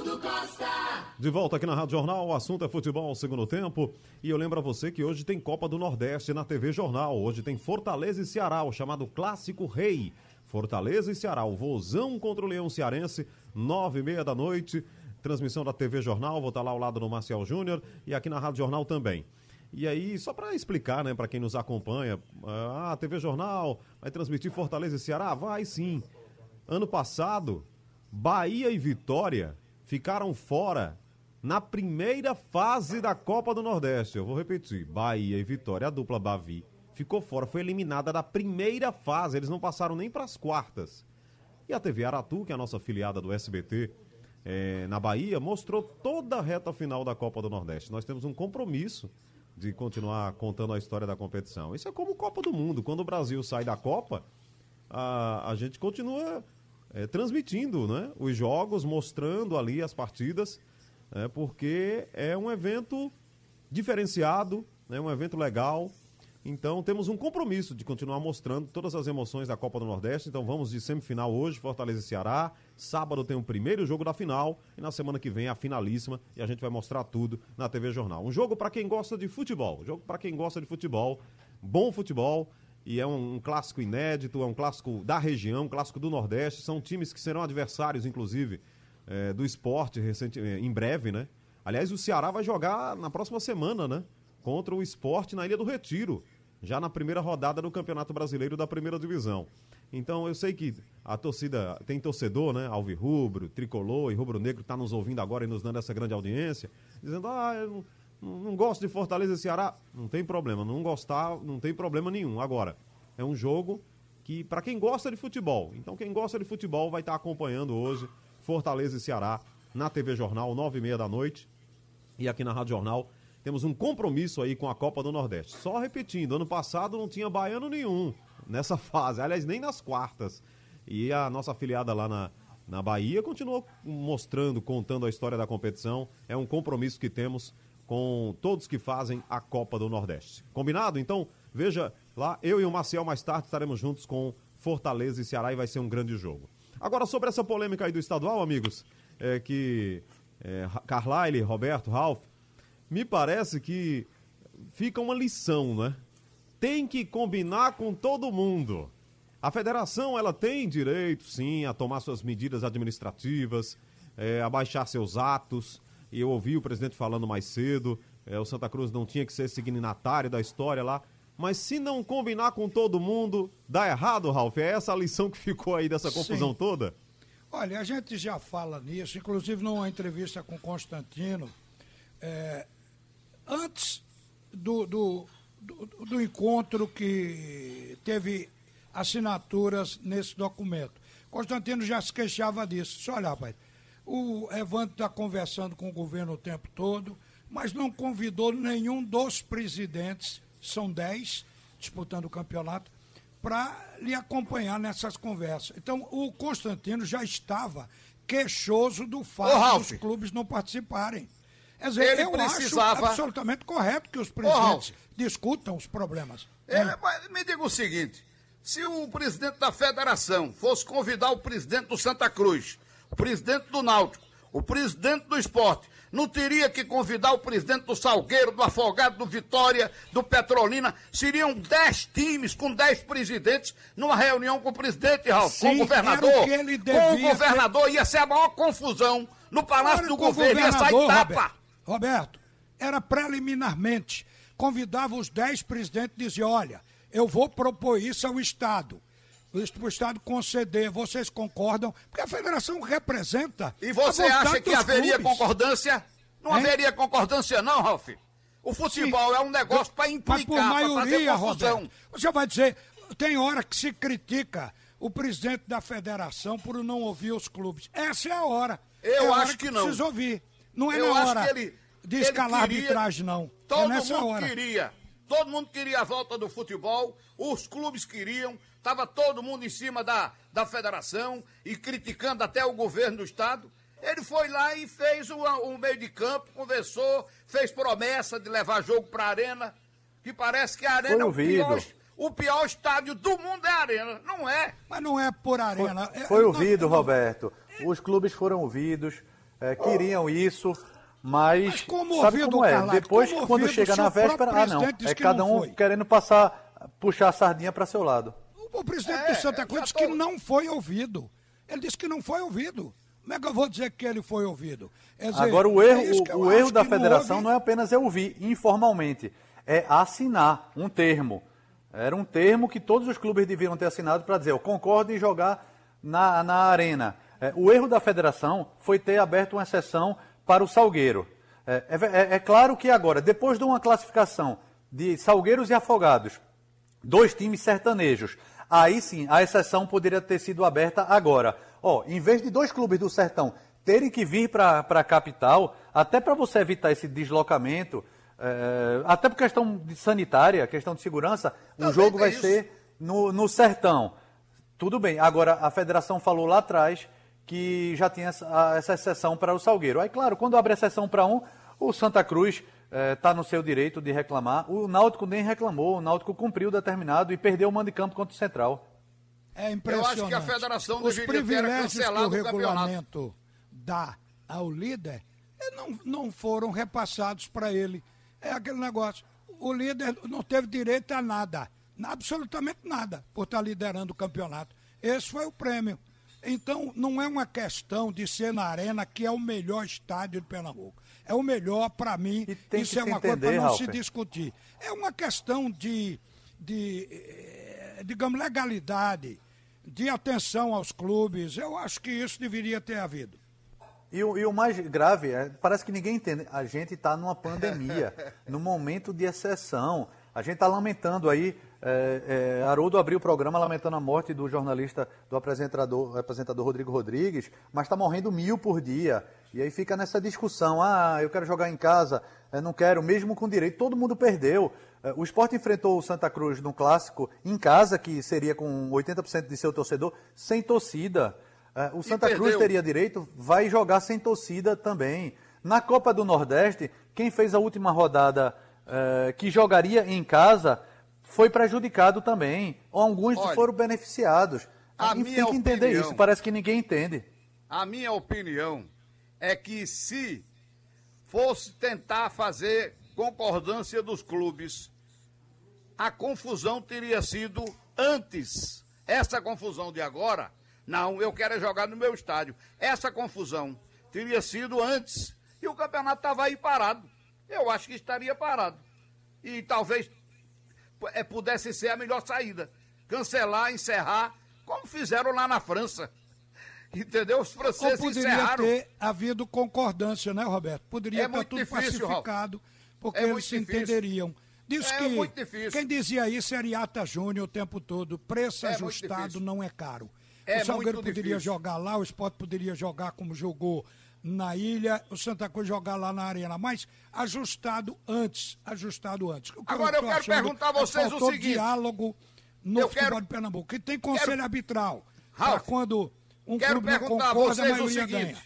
Arnaldo Costa. De volta aqui na Rádio Jornal, o assunto é futebol segundo tempo. E eu lembro a você que hoje tem Copa do Nordeste na TV Jornal. Hoje tem Fortaleza e Ceará, o chamado Clássico Rei. Fortaleza e Ceará, o Vozão contra o Leão Cearense, nove e meia da noite. Transmissão da TV Jornal, vou estar lá ao lado do Marcial Júnior e aqui na Rádio Jornal também. E aí, só para explicar, né, para quem nos acompanha, ah, a TV Jornal vai transmitir Fortaleza e Ceará? Vai sim. Ano passado, Bahia e Vitória ficaram fora na primeira fase da Copa do Nordeste. Eu vou repetir: Bahia e Vitória, a dupla Bavi, ficou fora, foi eliminada da primeira fase. Eles não passaram nem para as quartas. E a TV Aratu, que é a nossa afiliada do SBT é, na Bahia, mostrou toda a reta final da Copa do Nordeste. Nós temos um compromisso de continuar contando a história da competição. Isso é como Copa do Mundo. Quando o Brasil sai da Copa, a, a gente continua é, transmitindo né, os jogos, mostrando ali as partidas, é, porque é um evento diferenciado, é né, um evento legal. Então temos um compromisso de continuar mostrando todas as emoções da Copa do Nordeste. Então vamos de semifinal hoje, Fortaleza e Ceará. Sábado tem o primeiro jogo da final e na semana que vem a finalíssima e a gente vai mostrar tudo na TV Jornal. Um jogo para quem gosta de futebol, um jogo para quem gosta de futebol, bom futebol e é um, um, clássico inédito, é um clássico da região, um clássico do Nordeste. São times que serão adversários, inclusive, é, do esporte recente, é, em breve, né? Aliás, o Ceará vai jogar na próxima semana, né? Contra o esporte na Ilha do Retiro, já na primeira rodada do Campeonato Brasileiro da Primeira Divisão. Então eu sei que a torcida tem torcedor, né? Alvirrubro, tricolor e rubro-negro está nos ouvindo agora e nos dando essa grande audiência, dizendo: ah, eu não gosto de Fortaleza e Ceará. Não tem problema, não gostar, não tem problema nenhum. Agora, é um jogo que, para quem gosta de futebol, então quem gosta de futebol vai estar tá acompanhando hoje Fortaleza e Ceará na TV Jornal, nove e meia da noite. E aqui na Rádio Jornal temos um compromisso aí com a Copa do Nordeste. Só repetindo, ano passado não tinha baiano nenhum nessa fase, aliás, nem nas quartas. E a nossa afiliada lá na, na Bahia continuou mostrando, contando a história da competição. É um compromisso que temos com todos que fazem a Copa do Nordeste. Combinado? Então, veja lá, eu e o Marcial mais tarde estaremos juntos com Fortaleza e Ceará e vai ser um grande jogo. Agora, sobre essa polêmica aí do estadual, amigos, é que é, Carlyle, Roberto, Ralph, me parece que fica uma lição, né? tem que combinar com todo mundo. A federação ela tem direito, sim, a tomar suas medidas administrativas, é, a baixar seus atos. E eu ouvi o presidente falando mais cedo, é, o Santa Cruz não tinha que ser signatário da história lá. Mas se não combinar com todo mundo, dá errado, Ralf? É essa a lição que ficou aí dessa confusão sim. toda? Olha, a gente já fala nisso, inclusive numa entrevista com Constantino. É, antes do, do do, do encontro que teve assinaturas nesse documento. Constantino já se queixava disso. Só olha, rapaz, o Evandro está conversando com o governo o tempo todo, mas não convidou nenhum dos presidentes, são dez, disputando o campeonato, para lhe acompanhar nessas conversas. Então, o Constantino já estava queixoso do fato dos clubes não participarem. Quer dizer, ele eu precisava... acho absolutamente correto que os presidentes discutam os problemas. É, me diga o seguinte: se o presidente da federação fosse convidar o presidente do Santa Cruz, o presidente do Náutico, o presidente do esporte, não teria que convidar o presidente do Salgueiro, do Afogado, do Vitória, do Petrolina. Seriam dez times com dez presidentes numa reunião com o presidente, Ralf, Sim, com o governador. Com o governador ter... ia ser a maior confusão no Palácio do Governo, ia sair tapa. Roberto. Roberto, era preliminarmente. Convidava os dez presidentes e dizia: olha, eu vou propor isso ao Estado. Isso para o Estado conceder. Vocês concordam? Porque a federação representa. E você acha que haveria clubes. concordância? Não hein? haveria concordância, não, Ralf. O futebol Sim. é um negócio para implicar, para fazer confusão. Roberto, você vai dizer, tem hora que se critica o presidente da federação por não ouvir os clubes. Essa é a hora. Eu é acho que, que não. Precisa ouvir. Não é Eu na hora ele, de escalar queria, arbitragem, não. É todo é mundo hora. queria. Todo mundo queria a volta do futebol, os clubes queriam, estava todo mundo em cima da, da federação e criticando até o governo do estado. Ele foi lá e fez o, o meio de campo, conversou, fez promessa de levar jogo para a arena, que parece que a arena é o pior, o pior estádio do mundo é a arena. Não é. Mas não é por arena. Foi, foi ouvido, Roberto. Os clubes foram ouvidos é, queriam isso, mas, mas como sabe como é? Carlado, Depois, como quando chega na véspera, ah não, é cada um foi. querendo passar, puxar a sardinha para seu lado. O presidente é, do Santa Cruz disse tô... que não foi ouvido. Ele disse que não foi ouvido. Como é que eu vou dizer que ele foi ouvido? Dizer, Agora, o erro, é o, o erro da federação não, não, é apenas eu ouvir informalmente, é assinar um termo. Era um termo que todos os clubes deviam ter assinado para dizer, eu concordo em jogar na, na arena. É, o erro da federação foi ter aberto uma exceção para o Salgueiro. É, é, é, é claro que agora, depois de uma classificação de Salgueiros e Afogados, dois times sertanejos, aí sim a exceção poderia ter sido aberta agora. Ó, em vez de dois clubes do Sertão terem que vir para a capital, até para você evitar esse deslocamento, é, até por questão de sanitária, questão de segurança, o jogo vai isso. ser no, no Sertão. Tudo bem. Agora, a federação falou lá atrás que já tinha essa, essa exceção para o Salgueiro. Aí, claro, quando abre exceção para um, o Santa Cruz está é, no seu direito de reclamar. O Náutico nem reclamou, o Náutico cumpriu o determinado e perdeu o mando de campo contra o Central. É impressionante. Eu acho que a federação Os privilégios que o regulamento dá ao líder eh, não, não foram repassados para ele. É aquele negócio. O líder não teve direito a nada, absolutamente nada, por estar liderando o campeonato. Esse foi o prêmio. Então, não é uma questão de ser na Arena, que é o melhor estádio de Pernambuco. É o melhor para mim. Isso é uma entender, coisa para não Ralf. se discutir. É uma questão de, de eh, digamos, legalidade de atenção aos clubes. Eu acho que isso deveria ter havido. E o, e o mais grave é, parece que ninguém entende. A gente está numa pandemia, num momento de exceção. A gente está lamentando aí. É, é, Haroldo abriu o programa lamentando a morte do jornalista, do apresentador, apresentador Rodrigo Rodrigues, mas está morrendo mil por dia. E aí fica nessa discussão: ah, eu quero jogar em casa, eu não quero, mesmo com direito. Todo mundo perdeu. É, o esporte enfrentou o Santa Cruz no clássico em casa, que seria com 80% de seu torcedor, sem torcida. É, o Santa Cruz teria direito, vai jogar sem torcida também. Na Copa do Nordeste, quem fez a última rodada é, que jogaria em casa foi prejudicado também. Alguns Olha, foram beneficiados. A gente tem que entender opinião, isso, parece que ninguém entende. A minha opinião é que se fosse tentar fazer concordância dos clubes, a confusão teria sido antes. Essa confusão de agora, não, eu quero é jogar no meu estádio. Essa confusão teria sido antes. E o campeonato estava aí parado. Eu acho que estaria parado. E talvez é, pudesse ser a melhor saída. Cancelar, encerrar, como fizeram lá na França. Entendeu? Os franceses Ou poderia encerraram. ter havido concordância, né, Roberto? Poderia é estar tudo difícil, pacificado. Porque é eles se difícil. entenderiam. Diz é que quem dizia isso era Iata Júnior o tempo todo. Preço é ajustado não é caro. É o Salgueiro poderia difícil. jogar lá, o Sport poderia jogar como jogou na ilha, o Santa Cruz jogar lá na arena, mas ajustado antes, ajustado antes. Agora eu, quero perguntar a vocês é, o seguinte. diálogo no eu futebol quero... de Pernambuco, que tem conselho quero... arbitral. Ralf, quando um quero clube perguntar concorda, a vocês o seguinte. Ganha.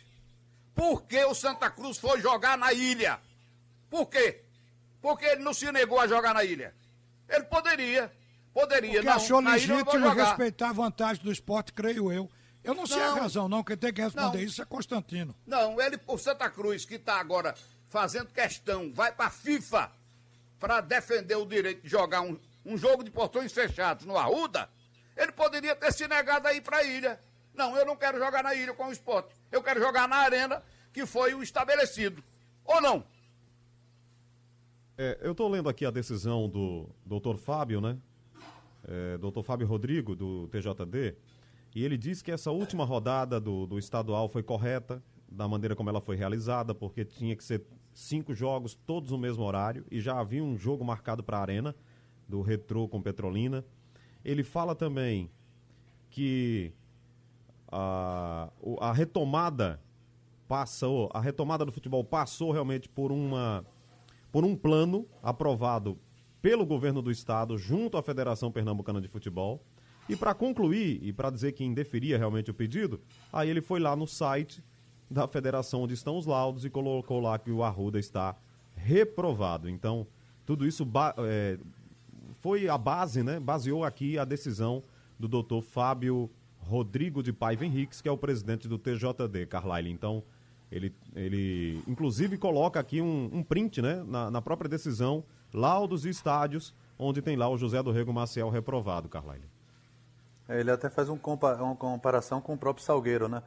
Por que o Santa Cruz foi jogar na ilha? Por quê? Porque ele não se negou a jogar na ilha. Ele poderia, poderia. Porque não, achou legítimo respeitar a vantagem do esporte, creio eu. Eu não sei não, a razão, não. Quem tem que responder não, isso é Constantino. Não, ele, o Santa Cruz, que está agora fazendo questão, vai para a FIFA para defender o direito de jogar um, um jogo de portões fechados no Arruda, ele poderia ter se negado a ir para a ilha. Não, eu não quero jogar na ilha com o esporte. Eu quero jogar na arena que foi o estabelecido. Ou não? É, eu estou lendo aqui a decisão do doutor Fábio, né? É, doutor Fábio Rodrigo, do TJD, e ele diz que essa última rodada do, do estadual foi correta, da maneira como ela foi realizada, porque tinha que ser cinco jogos, todos no mesmo horário, e já havia um jogo marcado para a Arena, do Retrô com Petrolina. Ele fala também que a, a retomada passou, a retomada do futebol passou realmente por uma por um plano aprovado pelo governo do estado junto à Federação Pernambucana de Futebol. E para concluir e para dizer que indeferia realmente o pedido, aí ele foi lá no site da federação onde estão os laudos e colocou lá que o Arruda está reprovado. Então, tudo isso é, foi a base, né? Baseou aqui a decisão do doutor Fábio Rodrigo de Paiva Henriques, que é o presidente do TJD, Carlyle. Então, Ele, ele inclusive coloca aqui um, um print, né, na, na, própria decisão, laudos e estádios, onde tem lá o José do Rego Maciel reprovado, Carlyle. Ele até faz um compa uma comparação com o próprio Salgueiro, né?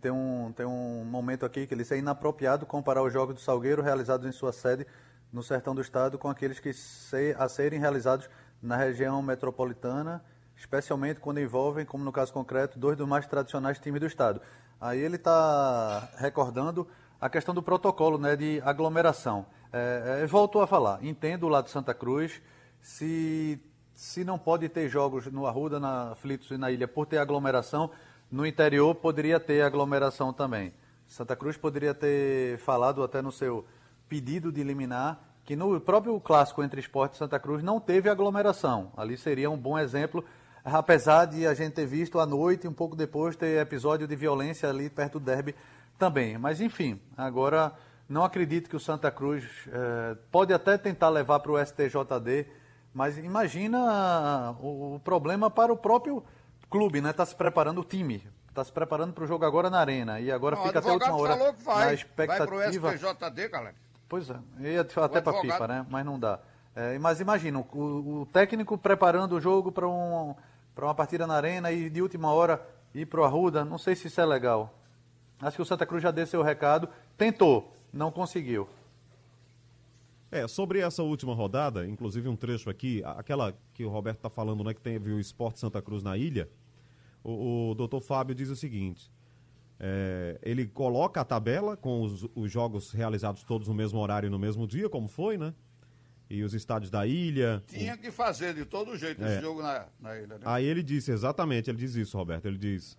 Tem um, tem um momento aqui que ele é inapropriado comparar os jogos do Salgueiro realizados em sua sede no sertão do estado com aqueles que se, a serem realizados na região metropolitana, especialmente quando envolvem, como no caso concreto, dois dos mais tradicionais times do estado. Aí ele está recordando a questão do protocolo né, de aglomeração. É, é, voltou a falar, entendo o lado de Santa Cruz, se, se não pode ter jogos no Arruda, na Aflitos e na ilha por ter aglomeração, no interior poderia ter aglomeração também. Santa Cruz poderia ter falado até no seu pedido de eliminar que no próprio clássico entre Esporte e Santa Cruz não teve aglomeração. Ali seria um bom exemplo apesar de a gente ter visto à noite, um pouco depois, ter episódio de violência ali perto do derby também. Mas enfim, agora não acredito que o Santa Cruz eh, pode até tentar levar para o STJD, mas imagina o, o, problema para o próprio clube, né? Está se preparando o time. Está se preparando para o jogo agora na arena. E agora fica até a última hora vai. na expectativa. Vai para o STJD, galera. Pois é, ia até para a FIFA, né? Mas não dá. É, mas imagina, o, o técnico preparando o jogo para um para uma partida na arena e de última hora ir para o Arruda, não sei se isso é legal. Acho que o Santa Cruz já deu seu recado, tentou, não conseguiu. É, sobre essa última rodada, inclusive um trecho aqui, aquela que o Roberto está falando, né, que teve o Esporte Santa Cruz na ilha, o, o doutor Fábio diz o seguinte, é, ele coloca a tabela com os, os jogos realizados todos no mesmo horário e no mesmo dia, como foi, né? e os estádios da ilha. Tinha que fazer de todo jeito é. esse jogo na, na ilha. Né? Aí ele disse, exatamente, ele diz isso, Roberto. Ele diz: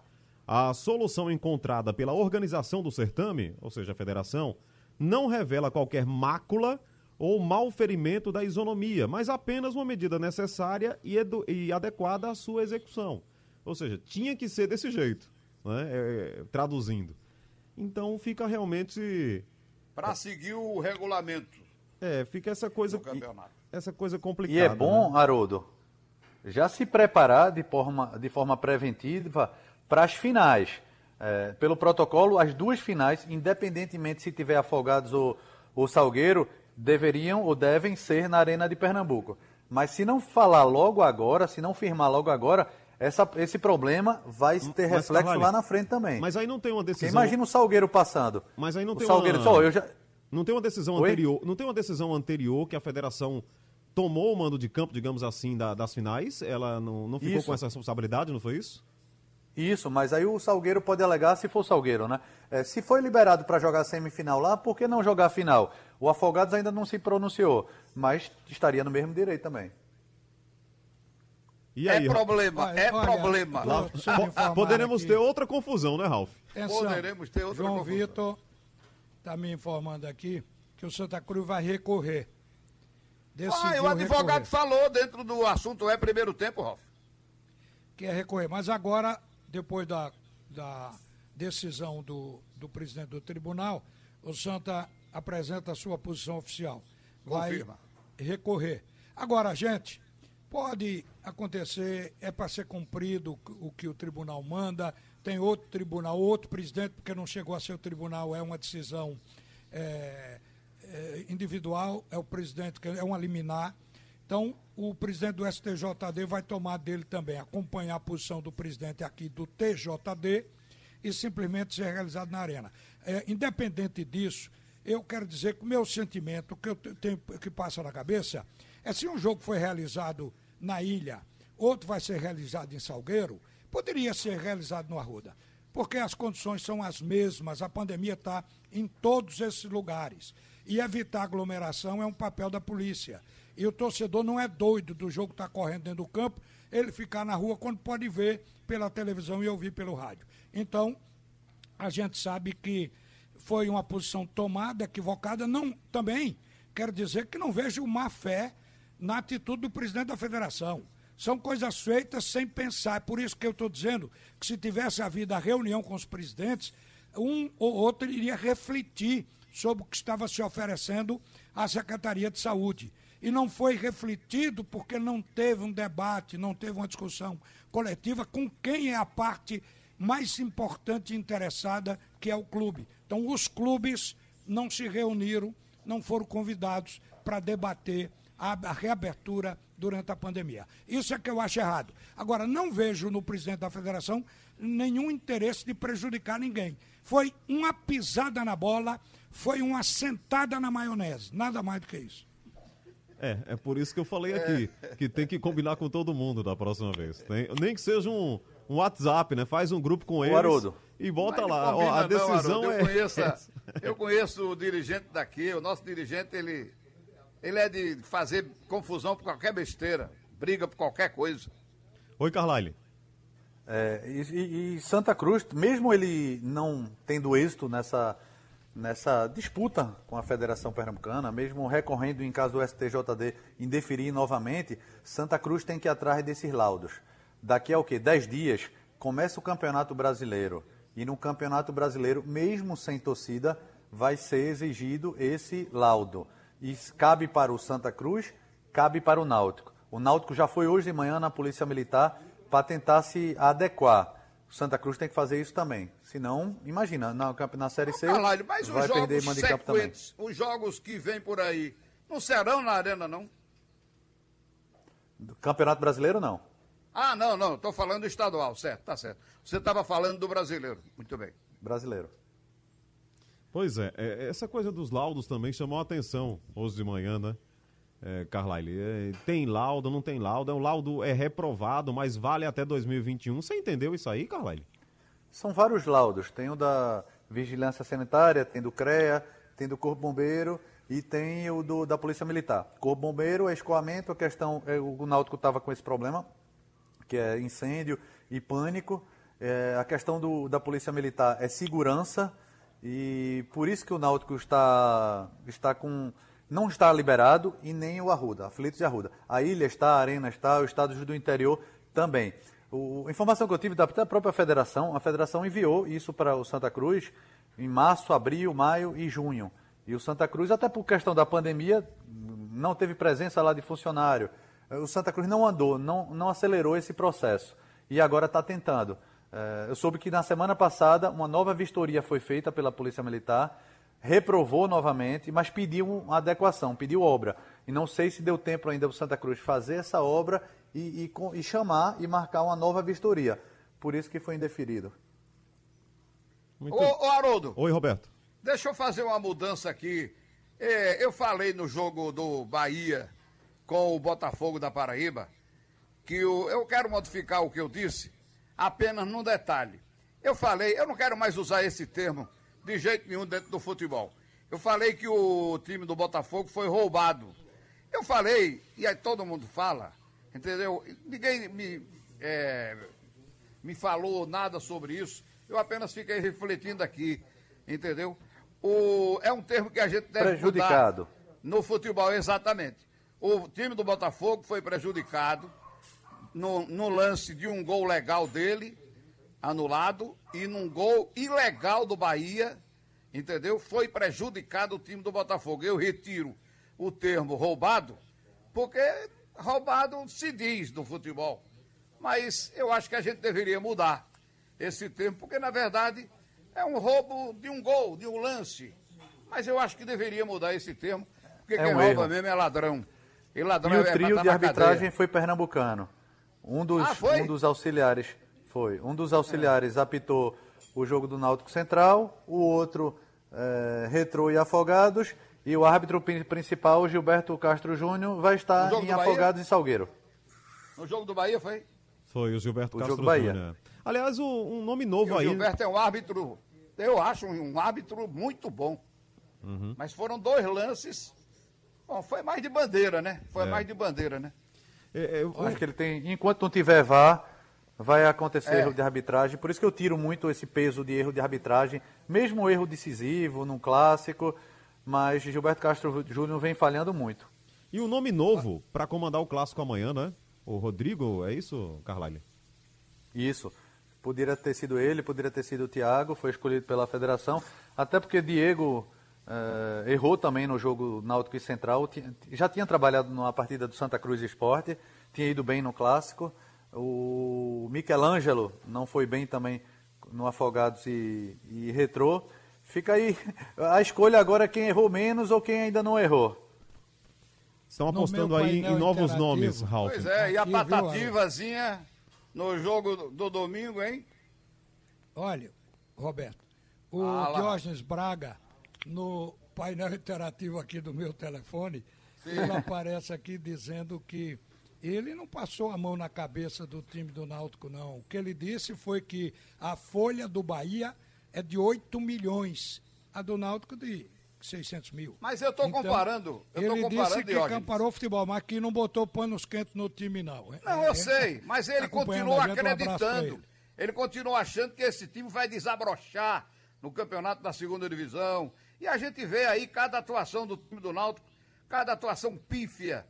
a solução encontrada pela organização do certame, ou seja, a federação, não revela qualquer mácula ou malferimento da isonomia, mas apenas uma medida necessária e, e adequada à sua execução. Ou seja, tinha que ser desse jeito, né? É, traduzindo. Então fica realmente. Para seguir o regulamento é, fica essa coisa. Essa coisa complicada. E é bom, né? Haroldo, já se preparar de forma, de forma preventiva para as finais. É, pelo protocolo, as duas finais, independentemente se tiver afogados ou, ou Salgueiro, deveriam ou devem ser na Arena de Pernambuco. Mas se não falar logo agora, se não firmar logo agora, essa, esse problema vai ter mas, reflexo Carvalho, lá na frente também. Mas aí não tem uma decisão. imagina o Salgueiro passando. Mas aí não o tem Salgueiro, uma... só, eu já não tem uma decisão Oi? anterior. Não tem uma decisão anterior que a federação tomou o mando de campo, digamos assim, da, das finais. Ela não, não ficou isso. com essa responsabilidade, não foi isso? Isso, mas aí o Salgueiro pode alegar se for Salgueiro, né? É, se foi liberado para jogar semifinal lá, por que não jogar final? O Afogados ainda não se pronunciou, mas estaria no mesmo direito também. E aí, é problema, é olha, problema. Lá, poderemos aqui. ter outra confusão, né, Ralf? Poderemos ter outra João confusão. Vitor está me informando aqui que o Santa Cruz vai recorrer. ah, o advogado recorrer. falou dentro do assunto é primeiro tempo, Ralf. Quer recorrer, mas agora, depois da, da decisão do, do presidente do tribunal, o Santa apresenta a sua posição oficial. Vai Confirma. recorrer. Agora, gente, pode acontecer, é para ser cumprido o que o tribunal manda, tem outro tribunal, outro presidente, porque não chegou a ser o tribunal, é uma decisão é, é, individual, é o presidente, é uma liminar. Então, o presidente do STJD vai tomar dele também, acompanhar a posição do presidente aqui do TJD e simplesmente ser realizado na arena. É, independente disso, eu quero dizer que o meu sentimento, o que eu tenho que passa na cabeça, é se um jogo foi realizado na ilha, outro vai ser realizado em Salgueiro, poderia ser realizado no Arruda, porque as condições são as mesmas, a pandemia está em todos esses lugares. E evitar aglomeração é um papel da polícia. E o torcedor não é doido do jogo estar tá correndo dentro do campo, ele ficar na rua quando pode ver pela televisão e ouvir pelo rádio. Então, a gente sabe que foi uma posição tomada, equivocada, não também quero dizer que não vejo má fé na atitude do presidente da federação. São coisas feitas sem pensar. É por isso que eu estou dizendo que se tivesse havido a reunião com os presidentes, um ou outro iria refletir sobre o que estava se oferecendo à Secretaria de Saúde. E não foi refletido porque não teve um debate, não teve uma discussão coletiva com quem é a parte mais importante e interessada, que é o clube. Então, os clubes não se reuniram, não foram convidados para debater a, reabertura durante a pandemia. Isso é que eu acho errado. Agora, não vejo no presidente da federação nenhum interesse de prejudicar ninguém. Foi uma pisada na bola, foi uma sentada na maionese, nada mais do que isso. É, é por isso que eu falei aqui, que tem que combinar com todo mundo da próxima vez. Tem, nem que seja um, um WhatsApp, né? Faz um grupo com eles Haroldo. e volta Mas lá. combina Ó, a não, decisão Haroldo. é. Eu conheço, a- eu conheço o dirigente daqui, o nosso dirigente, ele, ele é de fazer confusão por qualquer besteira, briga por qualquer coisa. Oi, Carlyle. É, e- e Santa Cruz, mesmo ele não tendo êxito nessa, nessa disputa com a Federação Pernambucana, mesmo recorrendo em caso do STJD indeferir novamente, Santa Cruz tem que ir atrás desses laudos. Daqui a o quê? Dez dias começa o Campeonato Brasileiro. E no Campeonato Brasileiro, mesmo sem torcida, vai ser exigido esse laudo. E cabe para o Santa Cruz, cabe para o Náutico. O Náutico já foi hoje de manhã na Polícia Militar para tentar se adequar. O Santa Cruz tem que fazer isso também. Senão, imagina, na, campe- na Série C Caralho, mas vai os perder jogos handicap também. sequentes, os jogos que vêm por aí, não serão na arena, não? Campeonato Brasileiro, não. Ah, não, não, estou falando do estadual, certo, tá certo. Você estava falando do brasileiro, muito bem. Brasileiro. Pois é, é, essa coisa dos laudos também chamou a atenção hoje de manhã, né? É, Carlyle, é, tem laudo, não tem laudo, é um laudo é reprovado, mas vale até 2021. Você entendeu isso aí, Carlyle? São vários laudos. Tem o da Vigilância Sanitária, tem do CREA, tem do Corpo Bombeiro e tem o do, da Polícia Militar. Corpo Bombeiro é escoamento, a questão, é, o Náutico estava com esse problema, que é incêndio e pânico. É, a questão do, da Polícia Militar é segurança e por isso que o Náutico está, está com não está liberado e nem o Arruda, Aflitos e Arruda. A ilha está, a Arena está, os estados do interior também. O, a informação que eu tive da, da própria federação, a federação enviou isso para o Santa Cruz em março, abril, maio e junho. E o Santa Cruz, até por questão da pandemia, não teve presença lá de funcionário. O Santa Cruz não andou, não, não acelerou esse processo. E agora está tentando. Eh, Eu soube que na semana passada uma nova vistoria foi feita pela Polícia Militar, reprovou novamente, mas pediu uma adequação, pediu obra. E não sei se deu tempo ainda para o Santa Cruz fazer essa obra e, e e chamar e marcar uma nova vistoria. Por isso que foi indeferido. Muito... Ô, ô Haroldo, Oi, Roberto. Deixa eu fazer uma mudança aqui. É, eu falei no jogo do Bahia com o Botafogo da Paraíba que o- eu quero modificar o que eu disse apenas num detalhe. Eu falei, eu não quero mais usar esse termo de jeito nenhum dentro do futebol. Eu falei que o time do Botafogo foi roubado. Eu falei, e aí todo mundo fala, entendeu? Ninguém me, é, me falou nada sobre isso. Eu apenas fiquei refletindo aqui, entendeu? O, é um termo que a gente deve Prejudicado. no futebol, exatamente. O time do Botafogo foi prejudicado no, no lance de um gol legal dele, anulado, e num gol ilegal do Bahia, entendeu? Foi prejudicado o time do Botafogo. Eu retiro o termo roubado, porque roubado se diz no futebol. Mas eu acho que a gente deveria mudar esse termo, porque na verdade é um roubo de um gol, de um lance. Mas eu acho que deveria mudar esse termo, porque É quem um rouba erro. mesmo é ladrão. E ladrão E o é pra trio de arbitragem cadeia. foi pernambucano. Um dos, Ah, um dos auxiliares foi. Um dos auxiliares apitou o jogo do Náutico Central, o outro Retrô e Afogados, e o árbitro pri- principal, Gilberto Castro Júnior, vai estar em Bahia? Afogados e Salgueiro. No jogo do Bahia foi? Foi o Gilberto O Castro jogo Bahia. Júnior. Aliás, o- um nome E novo o aí. Gilberto é um árbitro, eu acho um árbitro muito bom. Uhum. Mas foram dois lances. Bom, foi mais de bandeira, né? Foi É. mais de bandeira, né? É, é, o- Acho que ele tem, enquanto não tiver VAR, vai acontecer É. erro de arbitragem. Por isso que eu tiro muito esse peso de erro de arbitragem, mesmo erro decisivo num clássico, mas Gilberto Castro Júnior vem falhando muito. E o nome novo para comandar o clássico amanhã, né? O Rodrigo, é isso, Carlyle? Isso. Poderia ter sido ele, poderia ter sido o Thiago, foi escolhido pela federação. Até porque Diego eh, errou também no jogo Náutico e Central. Já tinha trabalhado numa partida do Santa Cruz Esporte, tinha ido bem no clássico. O Michelangelo não foi bem também no Afogados e, e Retrô. Fica aí a escolha agora é quem errou menos ou quem ainda não errou. Estão apostando aí em novos nomes, Ralf. Pois é, e a patativazinha no jogo do domingo, hein? Olha, Roberto, o ah, Diógenes Braga, no painel interativo aqui do meu telefone, Sim. ele aparece aqui dizendo que ele não passou a mão na cabeça do time do Náutico, não. O que ele disse foi que a folha do Bahia é de 8 milhões, a do Náutico de 600 mil. Mas eu estou então, comparando. Eu ele disse que Diógenes. comparou o futebol, mas que não botou panos quentes no time, não. Não, eu é, sei, mas ele continua acreditando. Um ele continua achando que esse time vai desabrochar no campeonato da segunda divisão. E a gente vê aí cada atuação do time do Náutico, cada atuação pífia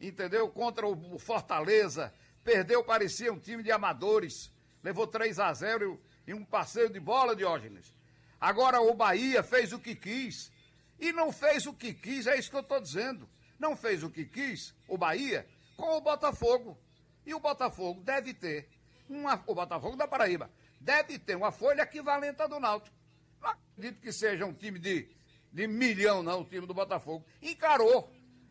entendeu? Contra o Fortaleza. Perdeu, parecia um time de amadores. Levou 3 a 0 em um passeio de bola, Diógenes. Agora o Bahia fez o que quis. E não fez o que quis, é isso que eu estou dizendo. Não fez o que quis, o Bahia, com o Botafogo. E o Botafogo deve ter, uma, o Botafogo da Paraíba, deve ter uma folha equivalente à do Náutico. Não acredito que seja um time de, de milhão, não, o time do Botafogo. Encarou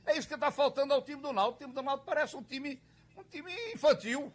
é isso que está faltando ao time do Náutico. O time do Náutico parece um time, um time infantil.